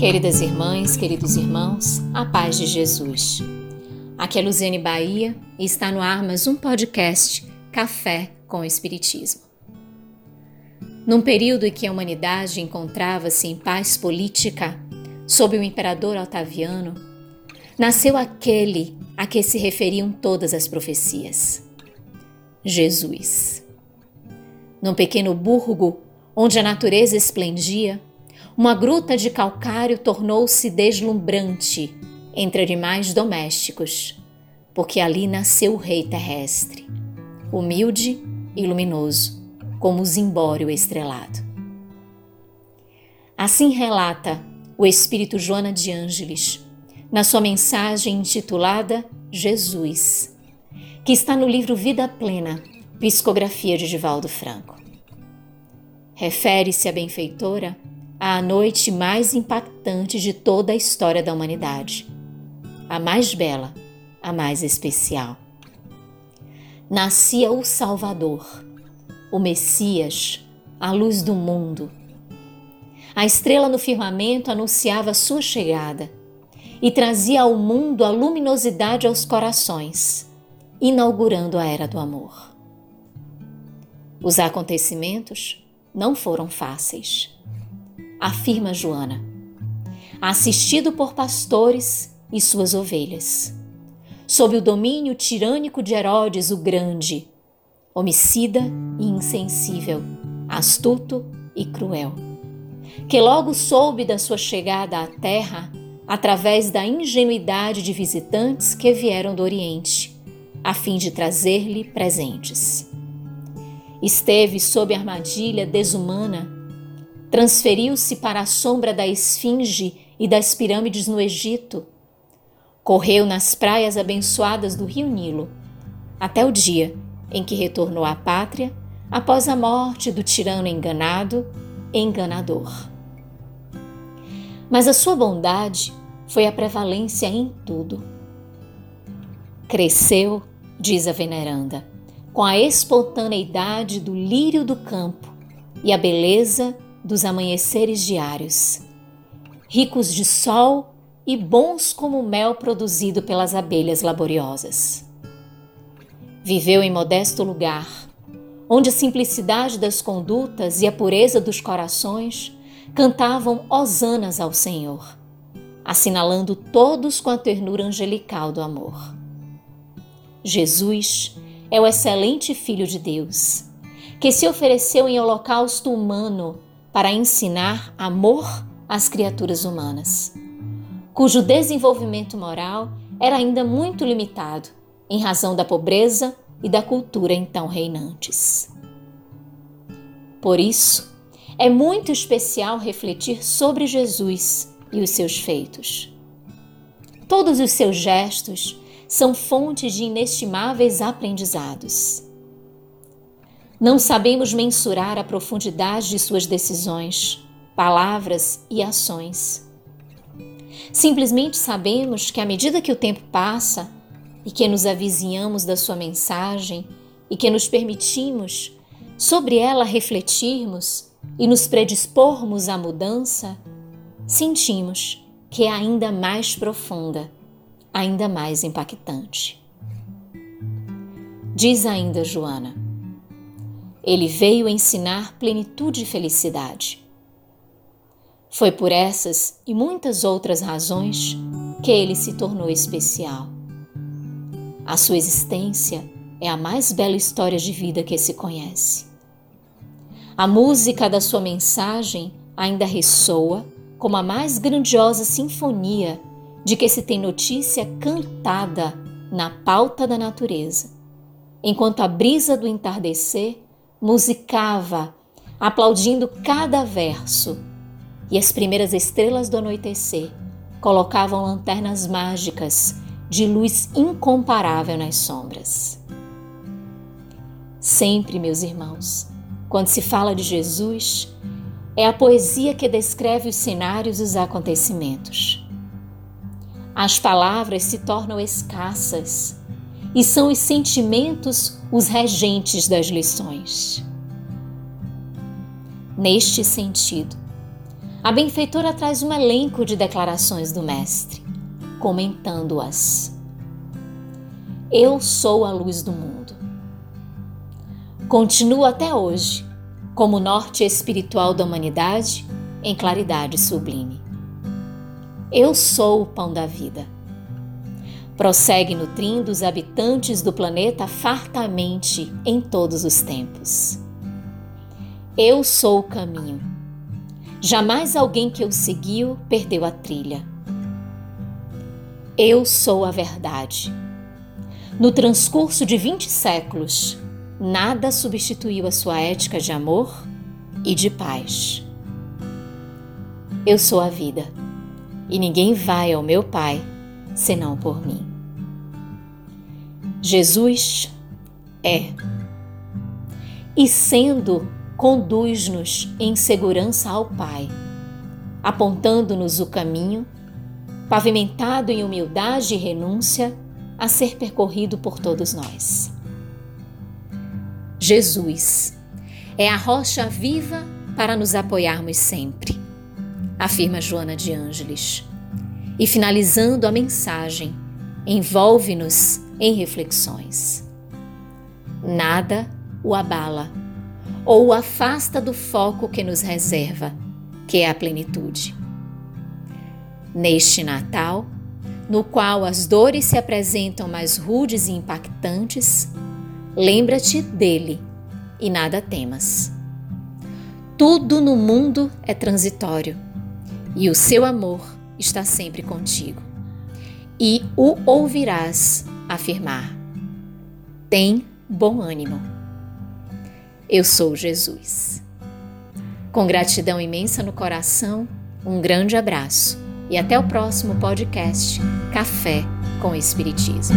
Queridas irmãs, queridos irmãos, a paz de Jesus. Aqui é Luziane Bahia e está no ar mais um podcast Café com o Espiritismo. Num período em que a humanidade encontrava-se em paz política sob o imperador Otaviano, nasceu aquele a que se referiam todas as profecias: Jesus. Num pequeno burgo onde a natureza esplendia, uma gruta de calcário tornou-se deslumbrante entre animais domésticos, porque ali nasceu o rei terrestre, humilde e luminoso, como o zimbório estrelado. Assim relata o espírito Joana de Ângeles na sua mensagem intitulada Jesus, que está no livro Vida Plena, psicografia de Divaldo Franco. Refere-se a benfeitora à noite mais impactante de toda a história da humanidade, a mais bela, a mais especial. Nascia o Salvador, o Messias, a luz do mundo. A estrela no firmamento anunciava sua chegada e trazia ao mundo a luminosidade aos corações, inaugurando a era do amor. Os acontecimentos não foram fáceis afirma Joana, assistido por pastores e suas ovelhas, sob o domínio tirânico de Herodes o Grande, homicida e insensível, astuto e cruel, que logo soube da sua chegada à terra através da ingenuidade de visitantes que vieram do Oriente, a fim de trazer-lhe presentes. Esteve sob a armadilha desumana transferiu-se para a sombra da esfinge e das pirâmides no Egito. Correu nas praias abençoadas do rio Nilo, até o dia em que retornou à pátria após a morte do tirano enganado, enganador. Mas a sua bondade foi a prevalência em tudo. Cresceu, diz a veneranda, com a espontaneidade do lírio do campo e a beleza dos amanheceres diários, ricos de sol e bons como o mel produzido pelas abelhas laboriosas. Viveu em modesto lugar, onde a simplicidade das condutas e a pureza dos corações cantavam hosanas ao Senhor, assinalando todos com a ternura angelical do amor. Jesus é o excelente Filho de Deus, que se ofereceu em holocausto humano para ensinar amor às criaturas humanas, cujo desenvolvimento moral era ainda muito limitado em razão da pobreza e da cultura então reinantes. Por isso, é muito especial refletir sobre Jesus e os seus feitos. Todos os seus gestos são fonte de inestimáveis aprendizados. Não sabemos mensurar a profundidade de suas decisões, palavras e ações. Simplesmente sabemos que à medida que o tempo passa e que nos avizinhamos da sua mensagem e que nos permitimos sobre ela refletirmos e nos predispormos à mudança, sentimos que é ainda mais profunda, ainda mais impactante. Diz ainda Joana: ele veio ensinar plenitude e felicidade. Foi por essas e muitas outras razões que ele se tornou especial. A sua existência é a mais bela história de vida que se conhece. A música da sua mensagem ainda ressoa como a mais grandiosa sinfonia de que se tem notícia cantada na pauta da natureza, enquanto a brisa do entardecer musicava, aplaudindo cada verso, e as primeiras estrelas do anoitecer colocavam lanternas mágicas de luz incomparável nas sombras. Sempre, meus irmãos, quando se fala de Jesus, é a poesia que descreve os cenários e os acontecimentos. As palavras se tornam escassas e são os sentimentos os regentes das lições. Neste sentido, a benfeitora traz um elenco de declarações do Mestre, comentando-as. Eu sou a luz do mundo. Continuo até hoje como norte espiritual da humanidade em claridade sublime. Eu sou o pão da vida. Prossegue nutrindo os habitantes do planeta fartamente em todos os tempos. Eu sou o caminho. Jamais alguém que o seguiu perdeu a trilha. Eu sou a verdade. No transcurso de 20 séculos, nada substituiu a sua ética de amor e de paz. Eu sou a vida, e ninguém vai ao meu Pai senão por mim. Jesus é. E sendo, conduz-nos em segurança ao Pai, apontando-nos o caminho, pavimentado em humildade e renúncia a ser percorrido por todos nós. Jesus é a rocha viva para nos apoiarmos sempre, afirma Joana de Ângeles. E finalizando a mensagem, envolve-nos em reflexões. Nada o abala ou o afasta do foco que nos reserva, que é a plenitude. Neste Natal, no qual as dores se apresentam mais rudes e impactantes, lembra-te dele e nada temas. Tudo no mundo é transitório e o seu amor está sempre contigo. E o ouvirás afirmar: Tem bom ânimo. Eu sou Jesus. Com gratidão imensa no coração, um grande abraço e até o próximo podcast Café com Espiritismo.